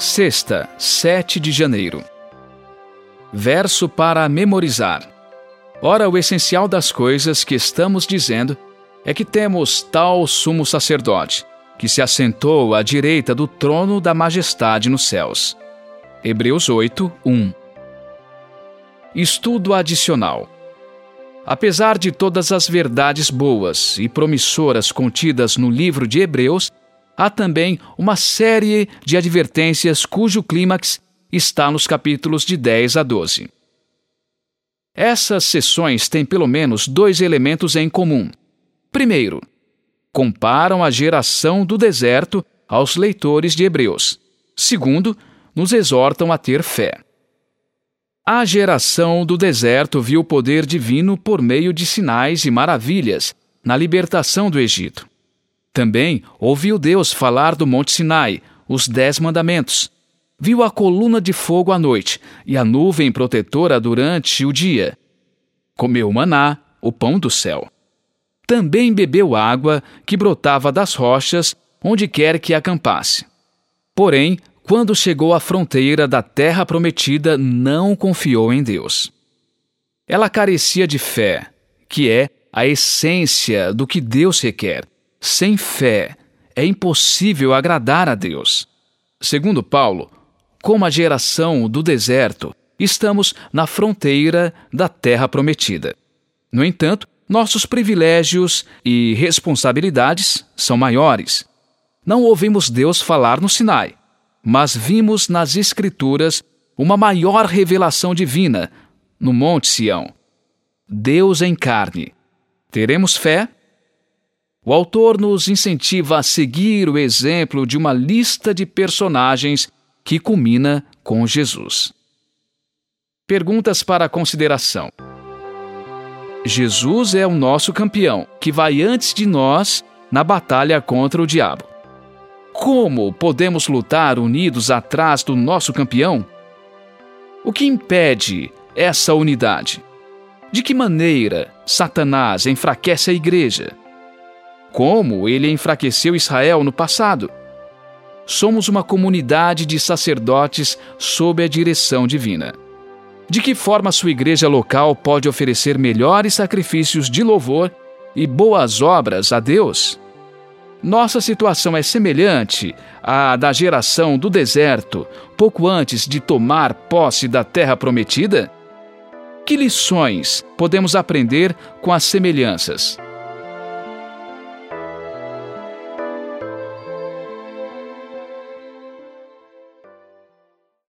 Sexta, 7 de janeiro. Verso para memorizar. Ora, o essencial das coisas que estamos dizendo é que temos tal sumo sacerdote, que se assentou à direita do trono da majestade nos céus. Hebreus 8, 1. Estudo adicional. Apesar de todas as verdades boas e promissoras contidas no livro de Hebreus, há também uma série de advertências cujo clímax está nos capítulos de 10 a 12. Essas sessões têm pelo menos dois elementos em comum. Primeiro, comparam a geração do deserto aos leitores de Hebreus. Segundo, nos exortam a ter fé. A geração do deserto viu o poder divino por meio de sinais e maravilhas na libertação do Egito. Também ouviu Deus falar do Monte Sinai, os Dez Mandamentos. Viu a coluna de fogo à noite e a nuvem protetora durante o dia. Comeu o maná, o pão do céu. Também bebeu água que brotava das rochas onde quer que acampasse. Porém, quando chegou à fronteira da terra prometida, não confiou em Deus. Ela carecia de fé, que é a essência do que Deus requer sem fé é impossível agradar a Deus. Segundo Paulo, como a geração do deserto, estamos na fronteira da terra prometida. No entanto, nossos privilégios e responsabilidades são maiores. Não ouvimos Deus falar no Sinai, mas vimos nas Escrituras uma maior revelação divina no Monte Sião. Deus em carne. Teremos fé o autor nos incentiva a seguir o exemplo de uma lista de personagens que culmina com Jesus. Perguntas para consideração. Jesus é o nosso campeão, que vai antes de nós na batalha contra o diabo. Como podemos lutar unidos atrás do nosso campeão? O que impede essa unidade? De que maneira Satanás enfraquece a igreja? Como ele enfraqueceu Israel no passado. Somos uma comunidade de sacerdotes sob a direção divina. De que forma sua igreja local pode oferecer melhores sacrifícios de louvor e boas obras a Deus? Nossa situação é semelhante à da geração do deserto, pouco antes de tomar posse da terra prometida? Que lições podemos aprender com as semelhanças?